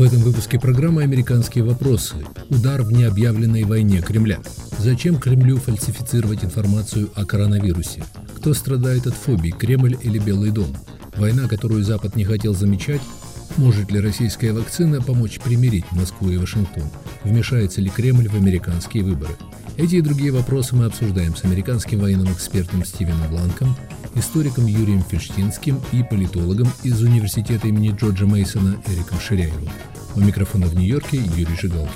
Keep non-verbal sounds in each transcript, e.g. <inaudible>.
В этом выпуске программы «Американские вопросы». Удар в необъявленной войне Кремля. Зачем Кремлю фальсифицировать информацию о коронавирусе? Кто страдает от фобий, Кремль или Белый дом? Война, которую Запад не хотел замечать? Может ли российская вакцина помочь примирить Москву и Вашингтон? Вмешается ли Кремль в американские выборы? Эти и другие вопросы мы обсуждаем с американским военным экспертом Стивеном Бланком, историком Юрием Фельштинским и политологом из университета имени Джорджа Мейсона Эриком Ширяевым. У микрофона в Нью-Йорке Юрий Жигалкин.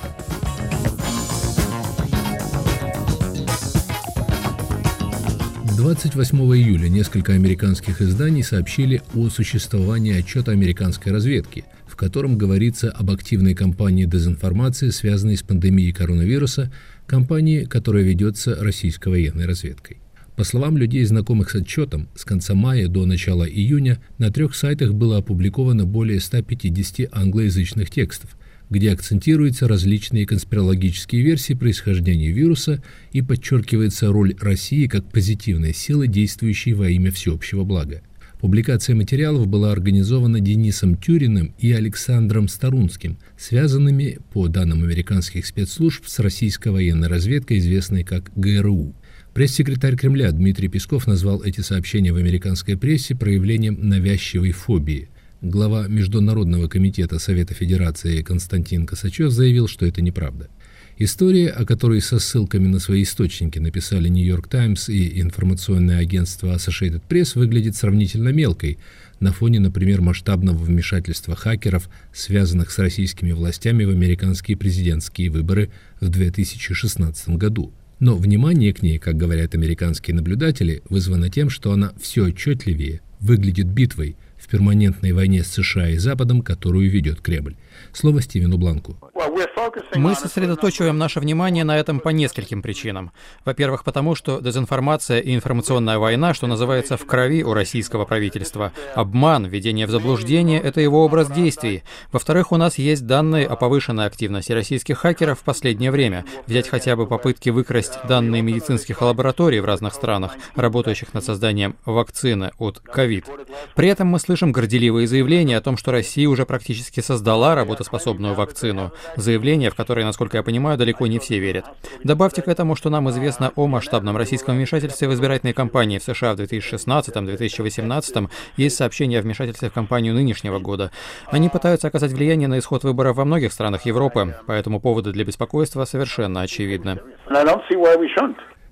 Двадцать восьмого июля несколько американских изданий сообщили о существовании отчета американской разведки, в котором говорится об активной кампании дезинформации, связанной с пандемией коронавируса, кампании, которая ведется российской военной разведкой. По словам людей, знакомых с отчетом, с конца мая до начала июня на трех сайтах было опубликовано более 150 англоязычных текстов, где акцентируются различные конспирологические версии происхождения вируса и подчеркивается роль России как позитивной силы, действующей во имя всеобщего блага. Публикация материалов была организована Денисом Тюриным и Александром Старунским, связанными, по данным американских спецслужб, с российской военной разведкой, известной как ГРУ. Пресс-секретарь Кремля Дмитрий Песков назвал эти сообщения в американской прессе проявлением навязчивой фобии. Глава Международного комитета Совета Федерации Константин Косачев заявил, что это неправда. История, о которой со ссылками на свои источники написали «Нью-Йорк Таймс» и информационное агентство Associated Press, выглядит сравнительно мелкой на фоне, например, масштабного вмешательства хакеров, связанных с российскими властями в американские президентские выборы в 2016 году. Но внимание к ней, как говорят американские наблюдатели, вызвано тем, что она все отчетливее выглядит битвой в перманентной войне с США и Западом, которую ведет Кремль. Слово Стивену Бланку. Мы сосредоточиваем наше внимание на этом по нескольким причинам. Во-первых, потому что дезинформация и информационная война, что называется, в крови у российского правительства. Обман, введение в заблуждение — это его образ действий. Во-вторых, у нас есть данные о повышенной активности российских хакеров в последнее время. Взять хотя бы попытки выкрасть данные медицинских лабораторий в разных странах, работающих над созданием вакцины от ковид. При этом мы слышим горделивые заявления о том, что Россия уже практически создала работоспособную вакцину. Заявление, в которое, насколько я понимаю, далеко не все верят. Добавьте к этому, что нам известно о масштабном российском вмешательстве в избирательные кампании в США в 2016-2018. Есть сообщения о вмешательстве в кампанию нынешнего года. Они пытаются оказать влияние на исход выборов во многих странах Европы, поэтому поводы для беспокойства совершенно очевидны.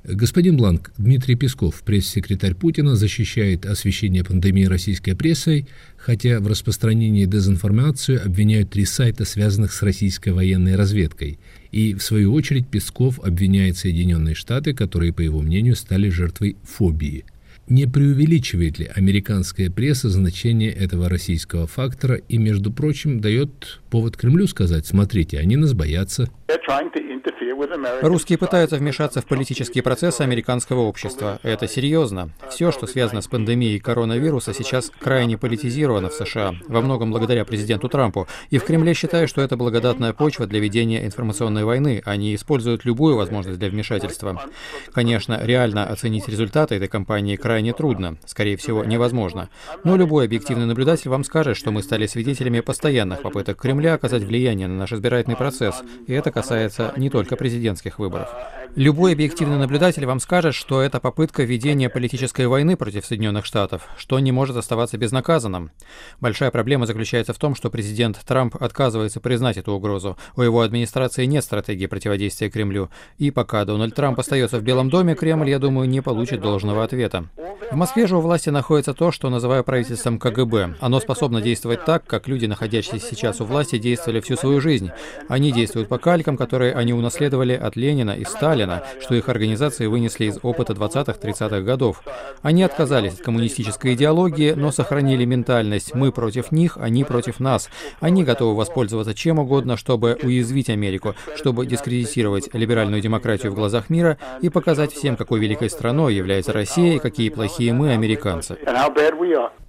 Господин Бланк, Дмитрий Песков, пресс-секретарь Путина, защищает освещение пандемии российской прессой, хотя в распространении дезинформации обвиняют три сайта, связанных с российской военной разведкой. И, в свою очередь, Песков обвиняет Соединенные Штаты, которые, по его мнению, стали жертвой фобии. Не преувеличивает ли американская пресса значение этого российского фактора и, между прочим, дает повод Кремлю сказать, смотрите, они нас боятся. Русские пытаются вмешаться в политические процессы американского общества. Это серьезно. Все, что связано с пандемией коронавируса, сейчас крайне политизировано в США, во многом благодаря президенту Трампу. И в Кремле считают, что это благодатная почва для ведения информационной войны. Они используют любую возможность для вмешательства. Конечно, реально оценить результаты этой кампании крайне трудно, скорее всего, невозможно. Но любой объективный наблюдатель вам скажет, что мы стали свидетелями постоянных попыток Кремля оказать влияние на наш избирательный процесс. И это касается не только президентских выборов. Любой объективный наблюдатель вам скажет, что это попытка ведения политической войны против Соединенных Штатов, что не может оставаться безнаказанным. Большая проблема заключается в том, что президент Трамп отказывается признать эту угрозу. У его администрации нет стратегии противодействия Кремлю. И пока Дональд Трамп остается в Белом доме, Кремль, я думаю, не получит должного ответа. В Москве же у власти находится то, что называю правительством КГБ. Оно способно действовать так, как люди, находящиеся сейчас у власти, действовали всю свою жизнь. Они действуют по калькам, которые они унаследовали от Ленина и Сталина, что их организации вынесли из опыта 20-30-х годов. Они отказались от коммунистической идеологии, но сохранили ментальность «мы против них, они против нас». Они готовы воспользоваться чем угодно, чтобы уязвить Америку, чтобы дискредитировать либеральную демократию в глазах мира и показать всем, какой великой страной является Россия и какие плохие мы, американцы.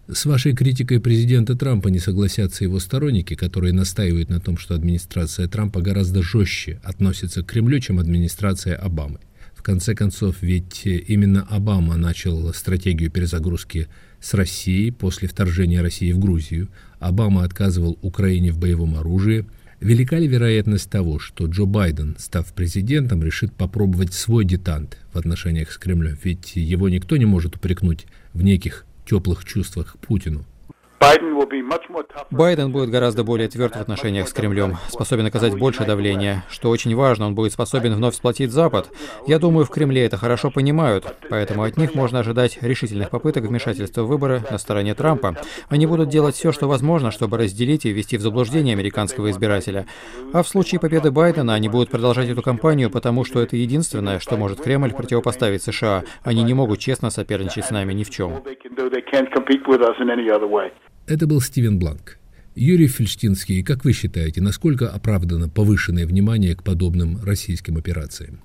С вашей критикой президента Трампа не согласятся его сторонники, которые настаивают на том, что администрация Трампа гораздо жестче относится к Кремлю, чем администрация Обамы. В конце концов, ведь именно Обама начал стратегию перезагрузки с Россией после вторжения России в Грузию, Обама отказывал Украине в боевом оружии. Велика ли вероятность того, что Джо Байден, став президентом, решит попробовать свой детант в отношениях с Кремлем? Ведь его никто не может упрекнуть в неких теплых чувствах к Путину. Байден будет гораздо более тверд в отношениях с Кремлем, способен оказать больше давления. Что очень важно, он будет способен вновь сплотить Запад. Я думаю, в Кремле это хорошо понимают, поэтому от них можно ожидать решительных попыток вмешательства в выборы на стороне Трампа. Они будут делать все, что возможно, чтобы разделить и ввести в заблуждение американского избирателя. А в случае победы Байдена они будут продолжать эту кампанию, потому что это единственное, что может Кремль противопоставить США. Они не могут честно соперничать с нами ни в чем. Это был Стивен Бланк. Юрий Фельштинский, как вы считаете, насколько оправдано повышенное внимание к подобным российским операциям?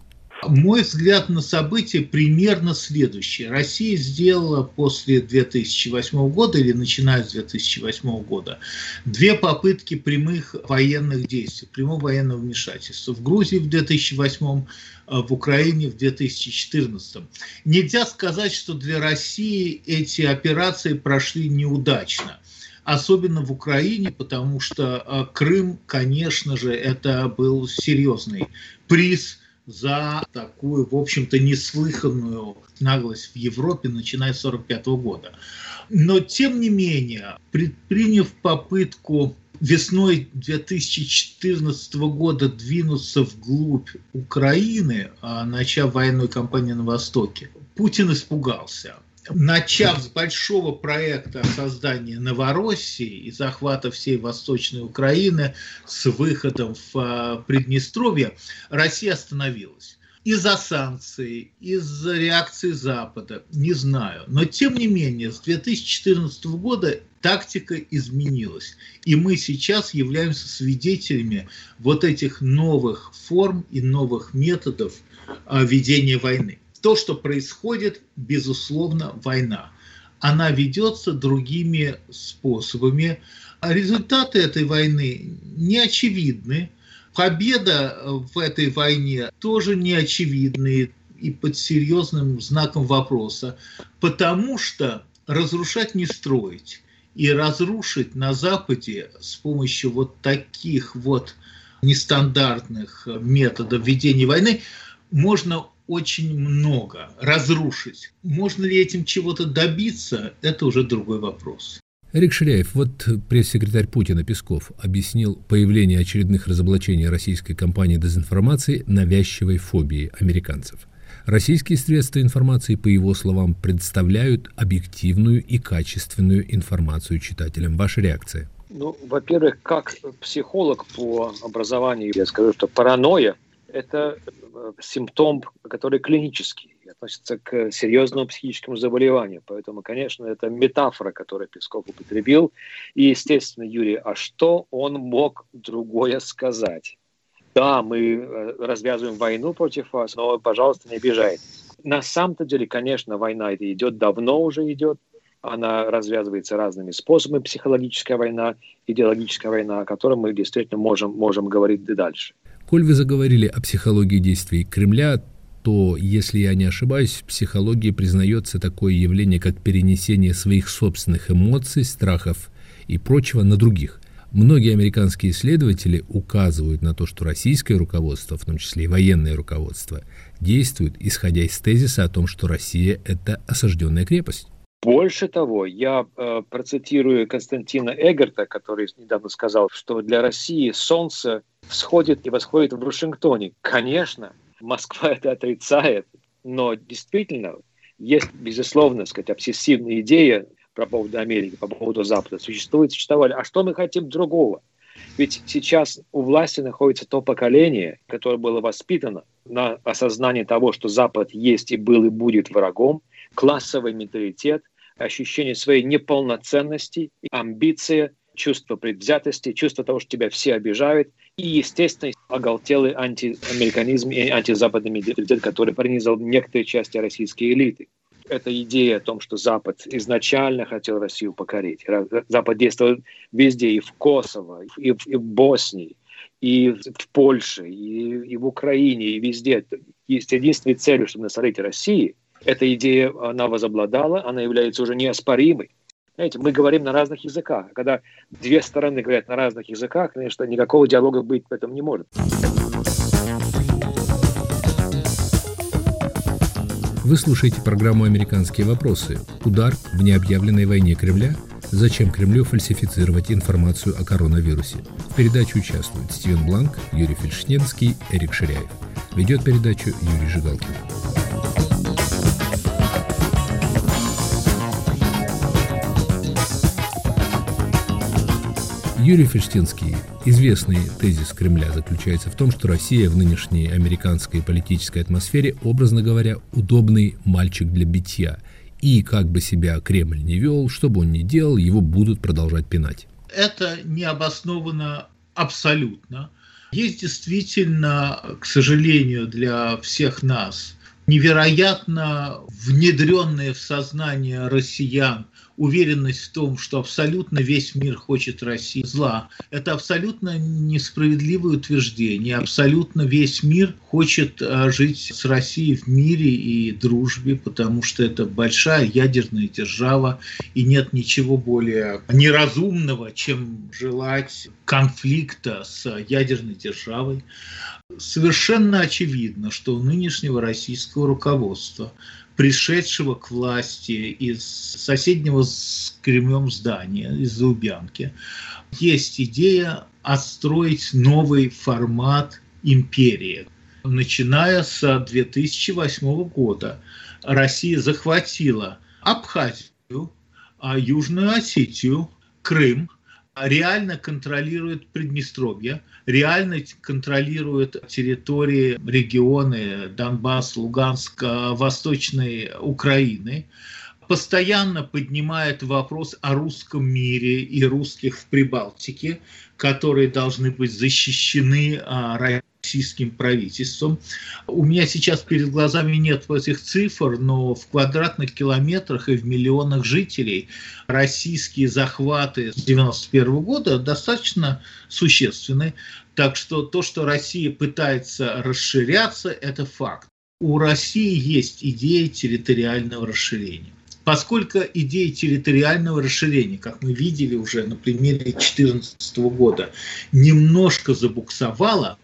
Мой взгляд на события примерно следующий. Россия сделала после 2008 года или начиная с 2008 года две попытки прямых военных действий, прямого военного вмешательства. В Грузии в 2008 в Украине в 2014. Нельзя сказать, что для России эти операции прошли неудачно особенно в Украине, потому что э, Крым, конечно же, это был серьезный приз за такую, в общем-то, неслыханную наглость в Европе, начиная с 1945 года. Но, тем не менее, предприняв попытку весной 2014 года двинуться вглубь Украины, а начав военную кампанию на Востоке, Путин испугался – начав с большого проекта создания Новороссии и захвата всей Восточной Украины с выходом в а, Приднестровье, Россия остановилась. Из-за санкций, из-за реакции Запада, не знаю. Но тем не менее, с 2014 года тактика изменилась. И мы сейчас являемся свидетелями вот этих новых форм и новых методов а, ведения войны то, что происходит, безусловно, война. Она ведется другими способами. Результаты этой войны не очевидны. Победа в этой войне тоже не очевидны и под серьезным знаком вопроса, потому что разрушать не строить. И разрушить на Западе с помощью вот таких вот нестандартных методов ведения войны можно очень много, разрушить. Можно ли этим чего-то добиться, это уже другой вопрос. Эрик Ширяев, вот пресс-секретарь Путина Песков объяснил появление очередных разоблачений российской компании дезинформации навязчивой фобией американцев. Российские средства информации, по его словам, представляют объективную и качественную информацию читателям. Ваша реакция? Ну, во-первых, как психолог по образованию, я скажу, что паранойя – это симптом, который клинический, относится к серьезному психическому заболеванию. Поэтому, конечно, это метафора, которую Песков употребил. И, естественно, Юрий, а что он мог другое сказать? Да, мы э, развязываем войну против вас, но, пожалуйста, не обижайтесь. На самом-то деле, конечно, война это идет, давно уже идет. Она развязывается разными способами. Психологическая война, идеологическая война, о которой мы действительно можем, можем говорить и дальше. Коль вы заговорили о психологии действий Кремля, то, если я не ошибаюсь, в психологии признается такое явление, как перенесение своих собственных эмоций, страхов и прочего на других. Многие американские исследователи указывают на то, что российское руководство, в том числе и военное руководство, действует, исходя из тезиса о том, что Россия – это осажденная крепость. Больше того, я э, процитирую Константина Эгерта, который недавно сказал, что для России солнце всходит и восходит в Вашингтоне. Конечно, Москва <laughs> это отрицает, но действительно есть, безусловно, сказать, обсессивная идея по поводу Америки, по поводу Запада. Существует, существовали. А что мы хотим другого? Ведь сейчас у власти находится то поколение, которое было воспитано на осознании того, что Запад есть и был и будет врагом, классовый менталитет, ощущение своей неполноценности, амбиция, чувство предвзятости, чувство того, что тебя все обижают, и, естественно, оголтелый антиамериканизм и антизападный менталитет, который пронизал некоторые части российской элиты. Эта идея о том, что Запад изначально хотел Россию покорить. Запад действовал везде, и в Косово, и в, и в Боснии, и в Польше, и, и в Украине, и везде. Есть единственной целью, чтобы насолить России – Эта идея, она возобладала, она является уже неоспоримой. Знаете, мы говорим на разных языках. Когда две стороны говорят на разных языках, конечно, никакого диалога быть в этом не может. Вы слушаете программу «Американские вопросы». Удар в необъявленной войне Кремля? Зачем Кремлю фальсифицировать информацию о коронавирусе? В передаче участвуют Стивен Бланк, Юрий Фельдшненский, Эрик Ширяев. Ведет передачу Юрий Жигалкин. Юрий Фельштинский. Известный тезис Кремля заключается в том, что Россия в нынешней американской политической атмосфере, образно говоря, удобный мальчик для битья. И как бы себя Кремль не вел, что бы он ни делал, его будут продолжать пинать. Это не обосновано абсолютно. Есть действительно, к сожалению, для всех нас невероятно внедренные в сознание россиян уверенность в том, что абсолютно весь мир хочет России зла. Это абсолютно несправедливое утверждение. Абсолютно весь мир хочет э, жить с Россией в мире и дружбе, потому что это большая ядерная держава, и нет ничего более неразумного, чем желать конфликта с ядерной державой. Совершенно очевидно, что у нынешнего российского руководства пришедшего к власти из соседнего с Кремлем здания, из Лубянки, есть идея отстроить новый формат империи. Начиная с 2008 года Россия захватила Абхазию, а Южную Осетию, Крым, реально контролирует Приднестровье, реально контролирует территории, регионы Донбасс, Луганск, Восточной Украины, постоянно поднимает вопрос о русском мире и русских в Прибалтике, которые должны быть защищены российским правительством. У меня сейчас перед глазами нет этих цифр, но в квадратных километрах и в миллионах жителей российские захваты с 1991 года достаточно существенны. Так что то, что Россия пытается расширяться, это факт. У России есть идея территориального расширения. Поскольку идея территориального расширения, как мы видели уже на примере 2014 года, немножко забуксовала,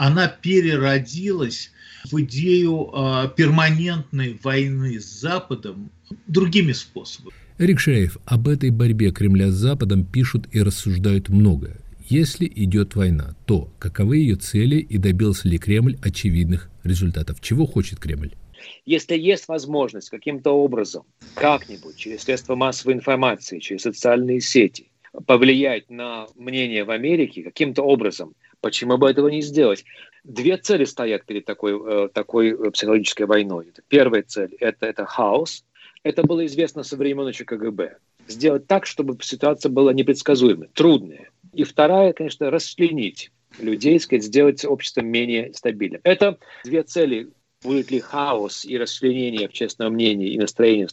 она переродилась в идею э, перманентной войны с Западом другими способами. Эрик Шаев, об этой борьбе Кремля с Западом пишут и рассуждают много. Если идет война, то каковы ее цели и добился ли Кремль очевидных результатов? Чего хочет Кремль? Если есть возможность каким-то образом, как-нибудь, через средства массовой информации, через социальные сети, повлиять на мнение в Америке каким-то образом, Почему бы этого не сделать? Две цели стоят перед такой, э, такой э, психологической войной. Первая цель это, – это хаос. Это было известно со времен еще КГБ. Сделать так, чтобы ситуация была непредсказуемой, трудная. И вторая, конечно, расчленить людей, сказать, сделать общество менее стабильным. Это две цели. Будет ли хаос и расчленение общественного мнения и настроения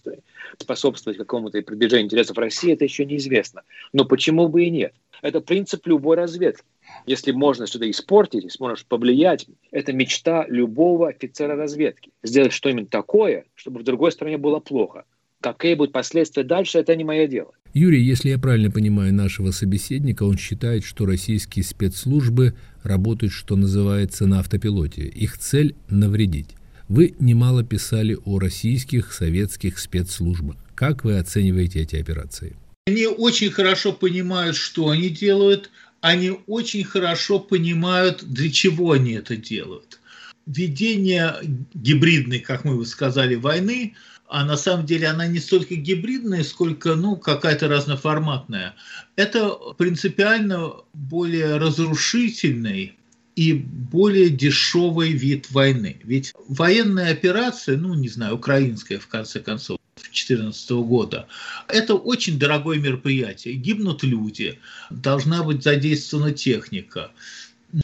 способствовать какому-то продвижению интересов России, это еще неизвестно. Но почему бы и нет? Это принцип любой разведки. Если можно что-то испортить, если можешь повлиять, это мечта любого офицера разведки. Сделать что-нибудь такое, чтобы в другой стране было плохо. Какие будут последствия дальше, это не мое дело. Юрий, если я правильно понимаю нашего собеседника, он считает, что российские спецслужбы работают, что называется, на автопилоте. Их цель – навредить. Вы немало писали о российских, советских спецслужбах. Как вы оцениваете эти операции? Они очень хорошо понимают, что они делают, они очень хорошо понимают, для чего они это делают. Ведение гибридной, как мы бы сказали, войны, а на самом деле она не столько гибридная, сколько ну, какая-то разноформатная. Это принципиально более разрушительный и более дешевый вид войны. Ведь военная операция, ну, не знаю, украинская, в конце концов, 2014 года. Это очень дорогое мероприятие. Гибнут люди, должна быть задействована техника.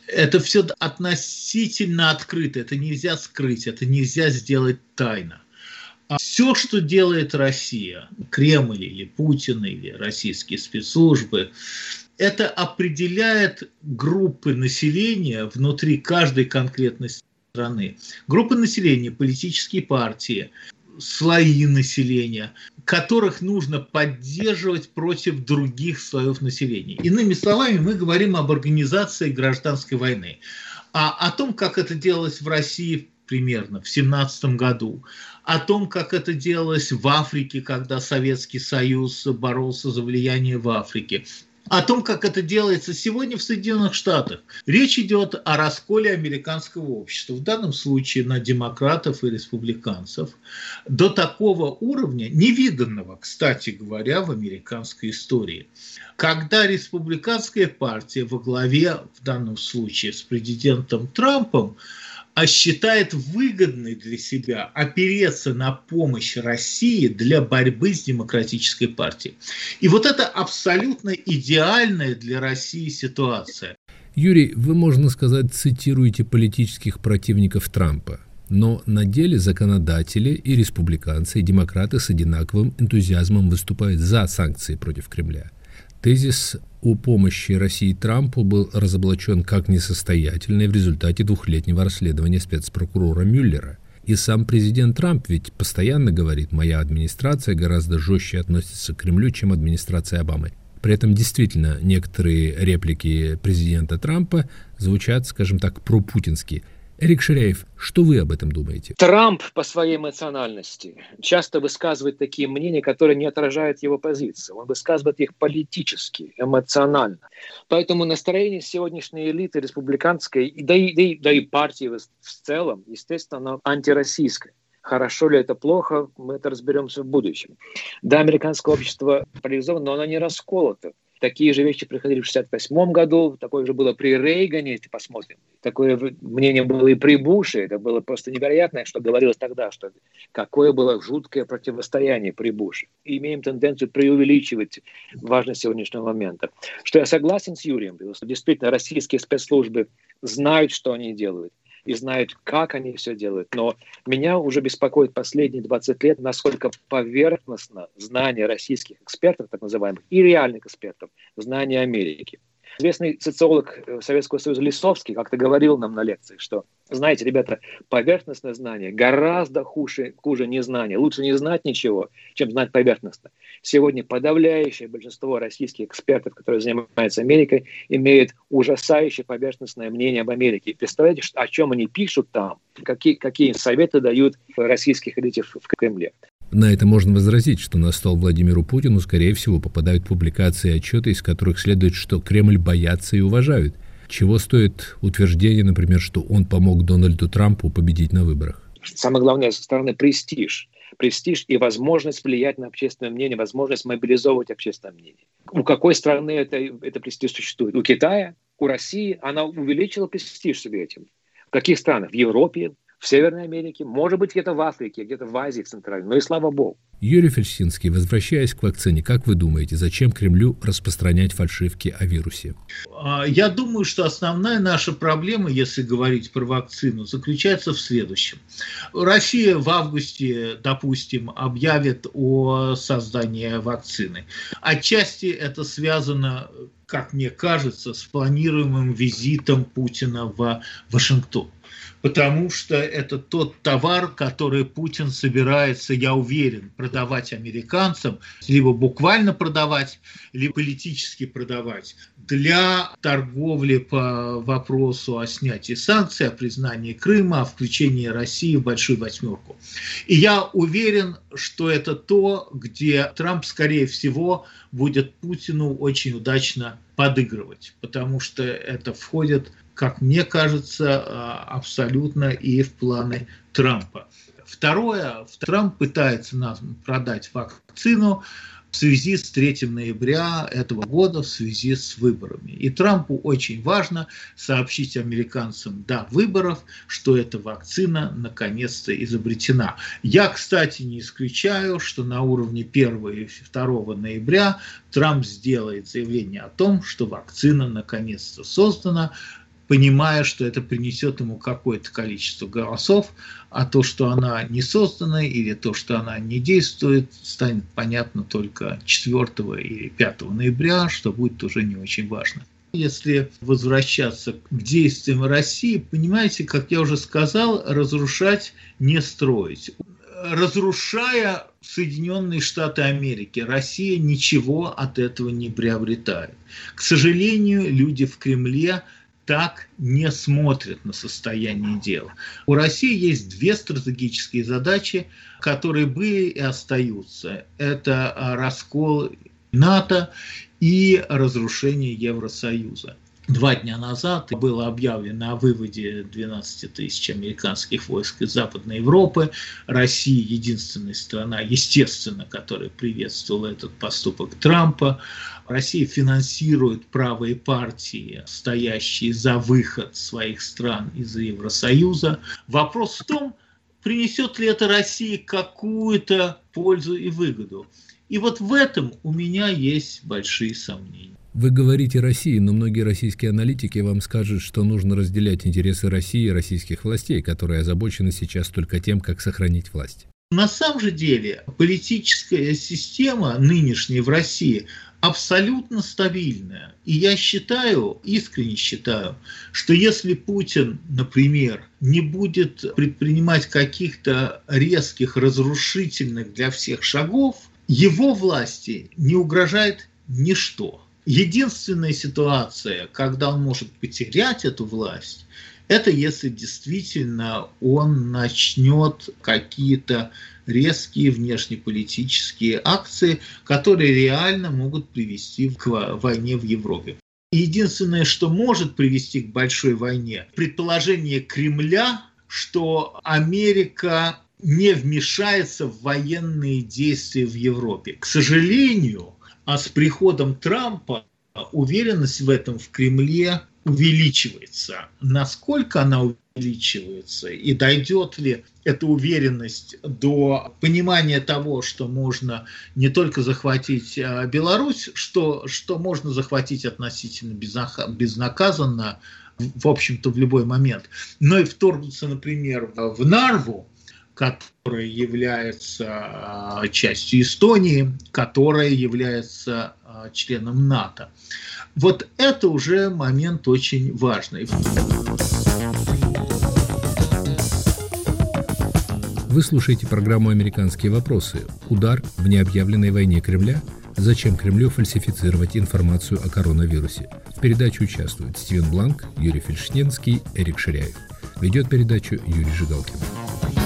Это все относительно открыто, это нельзя скрыть, это нельзя сделать тайно. А все, что делает Россия, Кремль или Путин или российские спецслужбы, это определяет группы населения внутри каждой конкретной страны. Группы населения, политические партии, слои населения, которых нужно поддерживать против других слоев населения. Иными словами, мы говорим об организации гражданской войны. А о том, как это делалось в России примерно в 17 году, о том, как это делалось в Африке, когда Советский Союз боролся за влияние в Африке, о том, как это делается сегодня в Соединенных Штатах. Речь идет о расколе американского общества, в данном случае на демократов и республиканцев, до такого уровня, невиданного, кстати говоря, в американской истории. Когда республиканская партия во главе, в данном случае с президентом Трампом, а считает выгодной для себя опереться на помощь России для борьбы с демократической партией. И вот это абсолютно идеальная для России ситуация. Юрий, вы, можно сказать, цитируете политических противников Трампа. Но на деле законодатели и республиканцы, и демократы с одинаковым энтузиазмом выступают за санкции против Кремля. Тезис о помощи России Трампу был разоблачен как несостоятельный в результате двухлетнего расследования спецпрокурора Мюллера. И сам президент Трамп ведь постоянно говорит, моя администрация гораздо жестче относится к Кремлю, чем администрация Обамы. При этом действительно некоторые реплики президента Трампа звучат, скажем так, пропутински. Эрик Ширяев, что вы об этом думаете? Трамп по своей эмоциональности часто высказывает такие мнения, которые не отражают его позицию. Он высказывает их политически, эмоционально. Поэтому настроение сегодняшней элиты республиканской, да и, да и, да и партии в целом, естественно, оно антироссийское. Хорошо ли это плохо, мы это разберемся в будущем. Да, американское общество поляризовано, но оно не расколото. Такие же вещи приходили в 1968 году, такое же было при Рейгане, если посмотрим. Такое мнение было и при Буше, это было просто невероятно, что говорилось тогда, что какое было жуткое противостояние при Буше. И имеем тенденцию преувеличивать важность сегодняшнего момента. Что я согласен с Юрием, что действительно российские спецслужбы знают, что они делают и знают, как они все делают. Но меня уже беспокоит последние 20 лет, насколько поверхностно знание российских экспертов, так называемых, и реальных экспертов, знание Америки. Известный социолог э, Советского Союза Лисовский как-то говорил нам на лекции, что, знаете, ребята, поверхностное знание гораздо хуже, хуже незнания. Лучше не знать ничего, чем знать поверхностно. Сегодня подавляющее большинство российских экспертов, которые занимаются Америкой, имеют ужасающее поверхностное мнение об Америке. Представляете, о чем они пишут там, какие, какие советы дают российских элите в Кремле. На это можно возразить, что на стол Владимиру Путину, скорее всего, попадают публикации и отчеты, из которых следует, что Кремль боятся и уважают. Чего стоит утверждение, например, что он помог Дональду Трампу победить на выборах? Самое главное со стороны престиж. Престиж и возможность влиять на общественное мнение, возможность мобилизовывать общественное мнение. У какой страны это, это престиж существует? У Китая? У России? Она увеличила престиж себе этим. В каких странах? В Европе, в Северной Америке, может быть, где-то в Африке, где-то в Азии в Центральной, но и слава богу. Юрий Фельштинский, возвращаясь к вакцине, как вы думаете, зачем Кремлю распространять фальшивки о вирусе? А, я думаю, что основная наша проблема, если говорить про вакцину, заключается в следующем. Россия в августе, допустим, объявит о создании вакцины. Отчасти это связано как мне кажется, с планируемым визитом Путина в Вашингтон потому что это тот товар, который Путин собирается, я уверен, продавать американцам, либо буквально продавать, либо политически продавать для торговли по вопросу о снятии санкций, о признании Крыма, о включении России в Большую Восьмерку. И я уверен, что это то, где Трамп, скорее всего, будет Путину очень удачно подыгрывать, потому что это входит как мне кажется, а, абсолютно и в планы Трампа. Второе, Трамп пытается нам продать вакцину в связи с 3 ноября этого года, в связи с выборами. И Трампу очень важно сообщить американцам до выборов, что эта вакцина наконец-то изобретена. Я, кстати, не исключаю, что на уровне 1 и 2 ноября Трамп сделает заявление о том, что вакцина наконец-то создана, понимая, что это принесет ему какое-то количество голосов, а то, что она не создана или то, что она не действует, станет понятно только 4 или 5 ноября, что будет уже не очень важно. Если возвращаться к действиям России, понимаете, как я уже сказал, разрушать, не строить. разрушая Соединенные Штаты Америки, Россия ничего от этого не приобретает. К сожалению, люди в Кремле так не смотрят на состояние дела. У России есть две стратегические задачи, которые были и остаются. Это а, раскол НАТО и разрушение Евросоюза. Два дня назад было объявлено о выводе 12 тысяч американских войск из Западной Европы. Россия единственная страна, естественно, которая приветствовала этот поступок Трампа. Россия финансирует правые партии, стоящие за выход своих стран из Евросоюза. Вопрос в том, принесет ли это России какую-то пользу и выгоду. И вот в этом у меня есть большие сомнения. Вы говорите России, но многие российские аналитики вам скажут, что нужно разделять интересы России и российских властей, которые озабочены сейчас только тем, как сохранить власть. На самом же деле политическая система нынешняя в России абсолютно стабильная. И я считаю, искренне считаю, что если Путин, например, не будет предпринимать каких-то резких, разрушительных для всех шагов, его власти не угрожает ничто. Единственная ситуация, когда он может потерять эту власть, это если действительно он начнет какие-то резкие внешнеполитические акции, которые реально могут привести к войне в Европе. Единственное, что может привести к большой войне, предположение Кремля, что Америка не вмешается в военные действия в Европе. К сожалению, а с приходом Трампа уверенность в этом в Кремле увеличивается. Насколько она увеличивается и дойдет ли эта уверенность до понимания того, что можно не только захватить а, Беларусь, что, что можно захватить относительно безнаказанно, в общем-то, в любой момент, но и вторгнуться, например, в Нарву, которая является а, частью Эстонии, которая является а, членом НАТО. Вот это уже момент очень важный. Вы слушаете программу «Американские вопросы». Удар в необъявленной войне Кремля. Зачем Кремлю фальсифицировать информацию о коронавирусе? В передаче участвуют Стивен Бланк, Юрий Фельдшненский, Эрик Ширяев. Ведет передачу Юрий Жигалкин.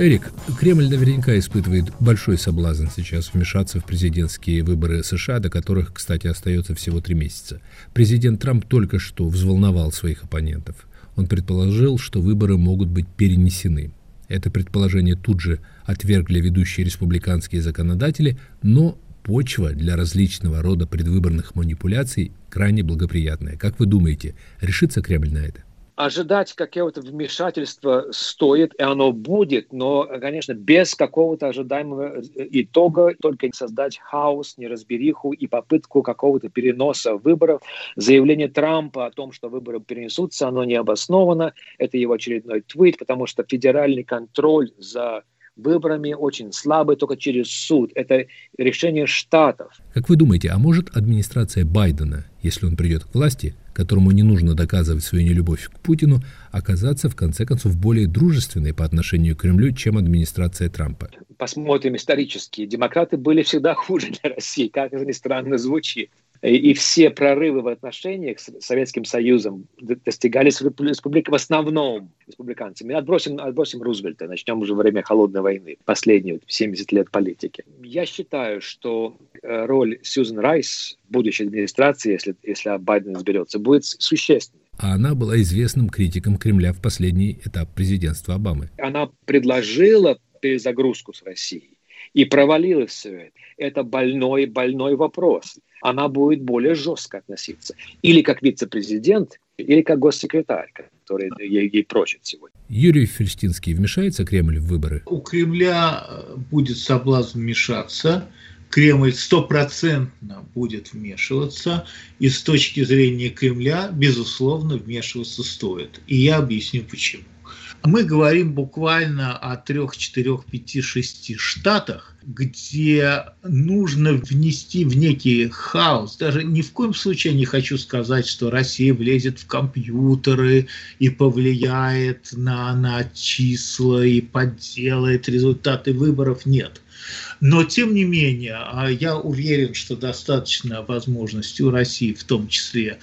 Эрик, Кремль наверняка испытывает большой соблазн сейчас вмешаться в президентские выборы США, до которых, кстати, остается всего три месяца. Президент Трамп только что взволновал своих оппонентов. Он предположил, что выборы могут быть перенесены. Это предположение тут же отвергли ведущие республиканские законодатели, но почва для различного рода предвыборных манипуляций крайне благоприятная. Как вы думаете, решится Кремль на это? Ожидать какого-то вмешательства стоит, и оно будет, но, конечно, без какого-то ожидаемого итога, только создать хаос, неразбериху и попытку какого-то переноса выборов. Заявление Трампа о том, что выборы перенесутся, оно не обосновано. Это его очередной твит, потому что федеральный контроль за выборами очень слабый только через суд. Это решение штатов. Как вы думаете, а может администрация Байдена, если он придет к власти, которому не нужно доказывать свою нелюбовь к Путину, оказаться в конце концов более дружественной по отношению к Кремлю, чем администрация Трампа? Посмотрим исторически. Демократы были всегда <laughs> хуже для России, как это ни странно звучит. И все прорывы в отношениях с Советским Союзом достигались республикой в основном республиканцами. Отбросим, отбросим Рузвельта, начнем уже время Холодной войны, последние 70 лет политики. Я считаю, что э, роль Сьюзен Райс в будущей администрации, если, если Байден изберется, будет существенной. А она была известным критиком Кремля в последний этап президентства Обамы. Она предложила перезагрузку с Россией и провалилось все это. Это больной, больной вопрос. Она будет более жестко относиться. Или как вице-президент, или как госсекретарь, который ей, ей прочит сегодня. Юрий Фельштинский вмешается Кремль в выборы? У Кремля э, будет соблазн вмешаться. Кремль стопроцентно будет вмешиваться, и с точки зрения Кремля, безусловно, вмешиваться стоит. И я объясню почему. Мы говорим буквально о трех, четырех, пяти, шести штатах, где нужно внести в некий хаос. Даже ни в коем случае не хочу сказать, что Россия влезет в компьютеры и повлияет на, на числа и подделает результаты выборов. Нет. Но, тем не менее, а я уверен, что достаточно возможностей у России в том числе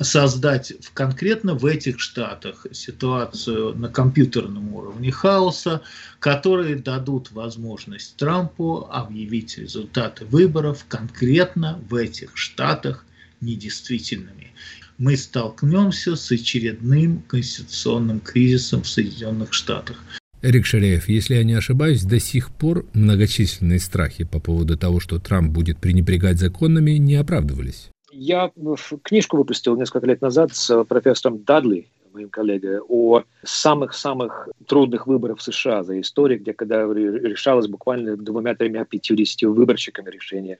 создать в, конкретно в этих штатах ситуацию на компьютерном уровне хаоса, которые дадут возможность Трампу объявить результаты выборов конкретно в этих штатах недействительными. Мы столкнемся с очередным конституционным кризисом в Соединенных Штатах. Эрик Шаряев, если я не ошибаюсь, до сих пор многочисленные страхи по поводу того, что Трамп будет пренебрегать законами, не оправдывались. Я книжку выпустил несколько лет назад с профессором Дадли, моим коллегой, о самых-самых трудных выборах в США за историю, где когда решалось буквально двумя, тремя, пятьюдесятью выборщиками решение.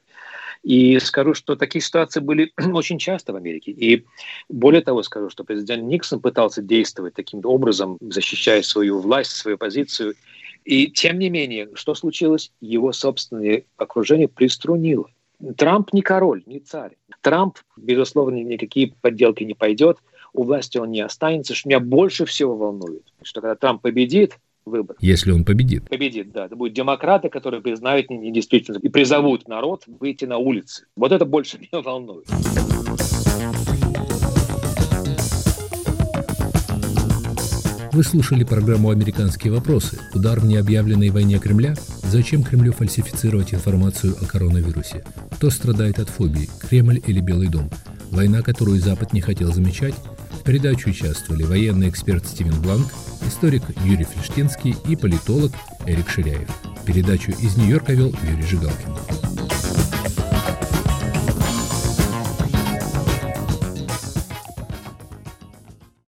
И скажу, что такие ситуации были <clears throat> очень часто в Америке. И более того скажу, что президент Никсон пытался действовать таким образом, защищая свою власть, свою позицию. И тем не менее, что случилось? Его собственное окружение приструнило. Трамп не король, не царь. Трамп, безусловно, никакие подделки не пойдет, у власти он не останется. Что меня больше всего волнует, что когда Трамп победит, выбор. Если он победит. Победит, да. Это будут демократы, которые признают недействительность и призовут народ выйти на улицы. Вот это больше <laughs> меня волнует. Вы слушали программу «Американские вопросы». Удар в необъявленной войне Кремля? Зачем Кремлю фальсифицировать информацию о коронавирусе? Кто страдает от фобии? Кремль или Белый дом? Война, которую Запад не хотел замечать? В передаче участвовали военный эксперт Стивен Бланк, историк Юрий Флештинский и политолог Эрик Ширяев. Передачу из Нью-Йорка вел Юрий Жигалкин.